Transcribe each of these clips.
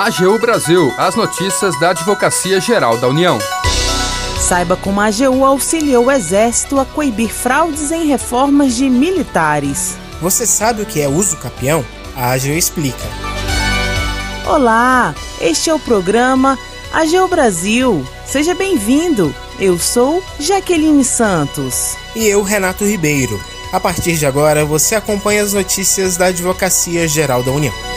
AGU Brasil, as notícias da Advocacia Geral da União. Saiba como a AGU auxiliou o Exército a coibir fraudes em reformas de militares. Você sabe o que é uso capião? A AGU explica. Olá, este é o programa AGU Brasil. Seja bem-vindo. Eu sou Jaqueline Santos. E eu, Renato Ribeiro. A partir de agora, você acompanha as notícias da Advocacia Geral da União.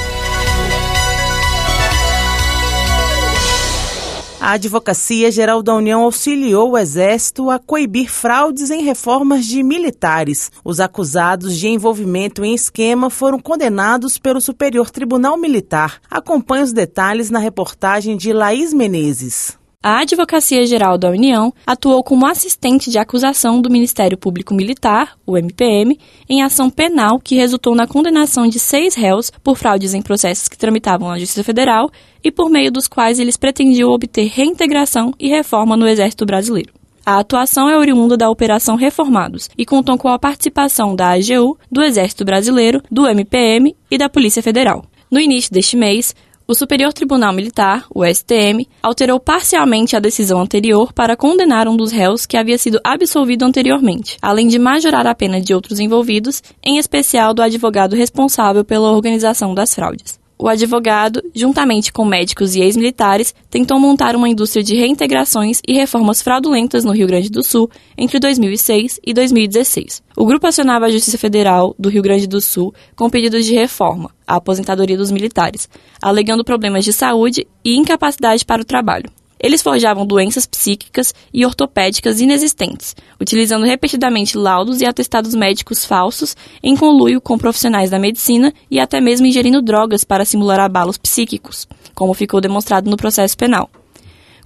A Advocacia Geral da União auxiliou o Exército a coibir fraudes em reformas de militares. Os acusados de envolvimento em esquema foram condenados pelo Superior Tribunal Militar. Acompanhe os detalhes na reportagem de Laís Menezes. A Advocacia Geral da União atuou como assistente de acusação do Ministério Público Militar, o MPM, em ação penal que resultou na condenação de seis réus por fraudes em processos que tramitavam na Justiça Federal e por meio dos quais eles pretendiam obter reintegração e reforma no Exército Brasileiro. A atuação é oriunda da Operação Reformados e contou com a participação da AGU, do Exército Brasileiro, do MPM e da Polícia Federal. No início deste mês, o Superior Tribunal Militar, o STM, alterou parcialmente a decisão anterior para condenar um dos réus que havia sido absolvido anteriormente, além de majorar a pena de outros envolvidos, em especial do advogado responsável pela organização das fraudes o advogado, juntamente com médicos e ex-militares, tentou montar uma indústria de reintegrações e reformas fraudulentas no Rio Grande do Sul entre 2006 e 2016. O grupo acionava a Justiça Federal do Rio Grande do Sul com pedidos de reforma à aposentadoria dos militares, alegando problemas de saúde e incapacidade para o trabalho. Eles forjavam doenças psíquicas e ortopédicas inexistentes, utilizando repetidamente laudos e atestados médicos falsos em conluio com profissionais da medicina e até mesmo ingerindo drogas para simular abalos psíquicos, como ficou demonstrado no processo penal.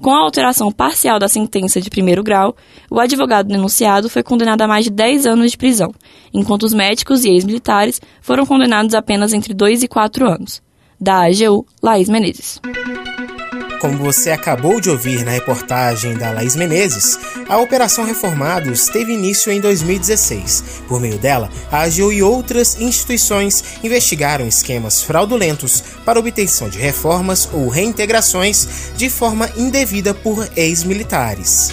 Com a alteração parcial da sentença de primeiro grau, o advogado denunciado foi condenado a mais de 10 anos de prisão, enquanto os médicos e ex-militares foram condenados apenas entre 2 e 4 anos. Da AGU, Laís Menezes. Como você acabou de ouvir na reportagem da Laís Menezes, a Operação Reformados teve início em 2016. Por meio dela, a AGU e outras instituições investigaram esquemas fraudulentos para obtenção de reformas ou reintegrações de forma indevida por ex-militares.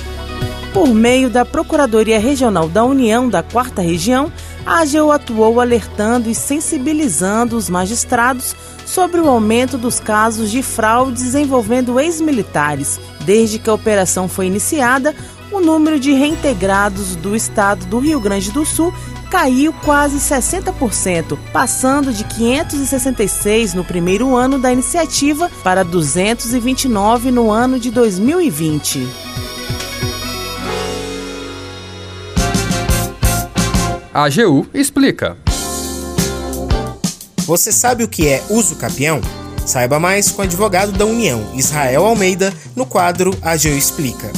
Por meio da Procuradoria Regional da União da Quarta Região, a AGU atuou alertando e sensibilizando os magistrados sobre o aumento dos casos de fraudes envolvendo ex-militares. Desde que a operação foi iniciada, o número de reintegrados do estado do Rio Grande do Sul caiu quase 60%, passando de 566 no primeiro ano da iniciativa para 229 no ano de 2020. A AGU explica. Você sabe o que é uso capião? Saiba mais com o advogado da União, Israel Almeida, no quadro AGU Explica.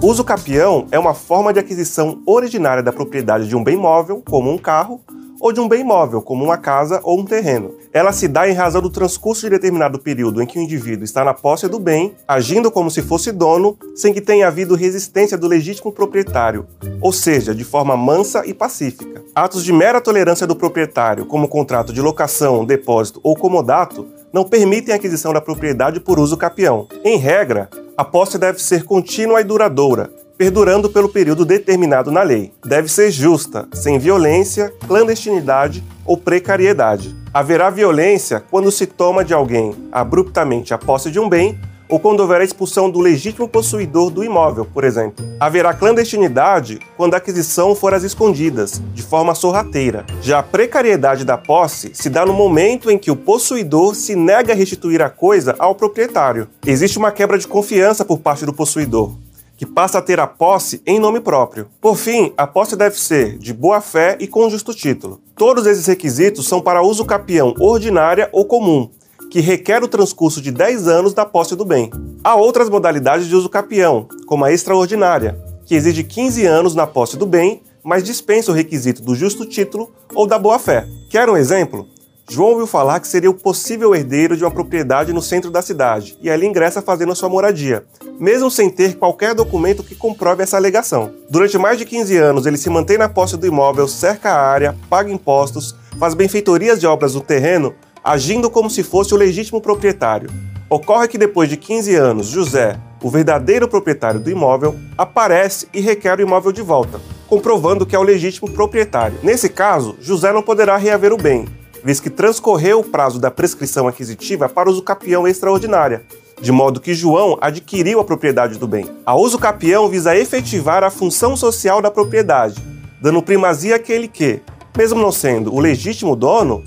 Uso capião é uma forma de aquisição originária da propriedade de um bem móvel, como um carro, ou de um bem móvel, como uma casa ou um terreno. Ela se dá em razão do transcurso de determinado período em que o indivíduo está na posse do bem, agindo como se fosse dono, sem que tenha havido resistência do legítimo proprietário, ou seja, de forma mansa e pacífica. Atos de mera tolerância do proprietário, como contrato de locação, depósito ou comodato, não permitem a aquisição da propriedade por uso capião. Em regra, a posse deve ser contínua e duradoura, perdurando pelo período determinado na lei. Deve ser justa, sem violência, clandestinidade ou precariedade. Haverá violência quando se toma de alguém abruptamente a posse de um bem ou quando houver a expulsão do legítimo possuidor do imóvel, por exemplo. Haverá clandestinidade quando a aquisição for às escondidas, de forma sorrateira. Já a precariedade da posse se dá no momento em que o possuidor se nega a restituir a coisa ao proprietário. Existe uma quebra de confiança por parte do possuidor que passa a ter a posse em nome próprio. Por fim, a posse deve ser de boa fé e com justo título. Todos esses requisitos são para uso capião ordinária ou comum, que requer o transcurso de 10 anos da posse do bem. Há outras modalidades de uso capião, como a extraordinária, que exige 15 anos na posse do bem, mas dispensa o requisito do justo título ou da boa fé. Quer um exemplo? João ouviu falar que seria o possível herdeiro de uma propriedade no centro da cidade e ali ingressa fazendo a sua moradia, mesmo sem ter qualquer documento que comprove essa alegação. Durante mais de 15 anos, ele se mantém na posse do imóvel, cerca a área, paga impostos, faz benfeitorias de obras no terreno, agindo como se fosse o legítimo proprietário. Ocorre que depois de 15 anos, José, o verdadeiro proprietário do imóvel, aparece e requer o imóvel de volta, comprovando que é o legítimo proprietário. Nesse caso, José não poderá reaver o bem, visto que transcorreu o prazo da prescrição aquisitiva para usucapião extraordinária, de modo que João adquiriu a propriedade do bem. A usucapião visa efetivar a função social da propriedade, dando primazia àquele que, mesmo não sendo o legítimo dono,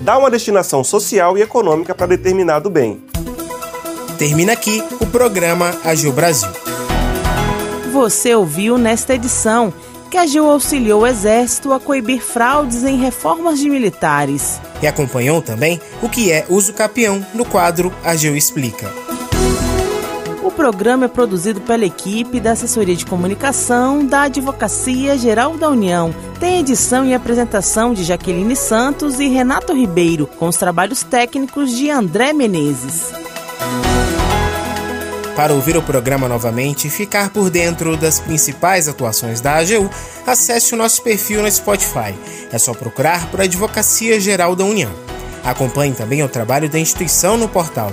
dá uma destinação social e econômica para determinado bem. Termina aqui o programa Agil Brasil. Você ouviu nesta edição que a AGU auxiliou o Exército a coibir fraudes em reformas de militares. E acompanhou também o que é uso capião no quadro AGU Explica. Programa é produzido pela equipe da Assessoria de Comunicação da Advocacia Geral da União. Tem edição e apresentação de Jaqueline Santos e Renato Ribeiro, com os trabalhos técnicos de André Menezes. Para ouvir o programa novamente e ficar por dentro das principais atuações da AGU, acesse o nosso perfil no Spotify. É só procurar por Advocacia Geral da União. Acompanhe também o trabalho da instituição no portal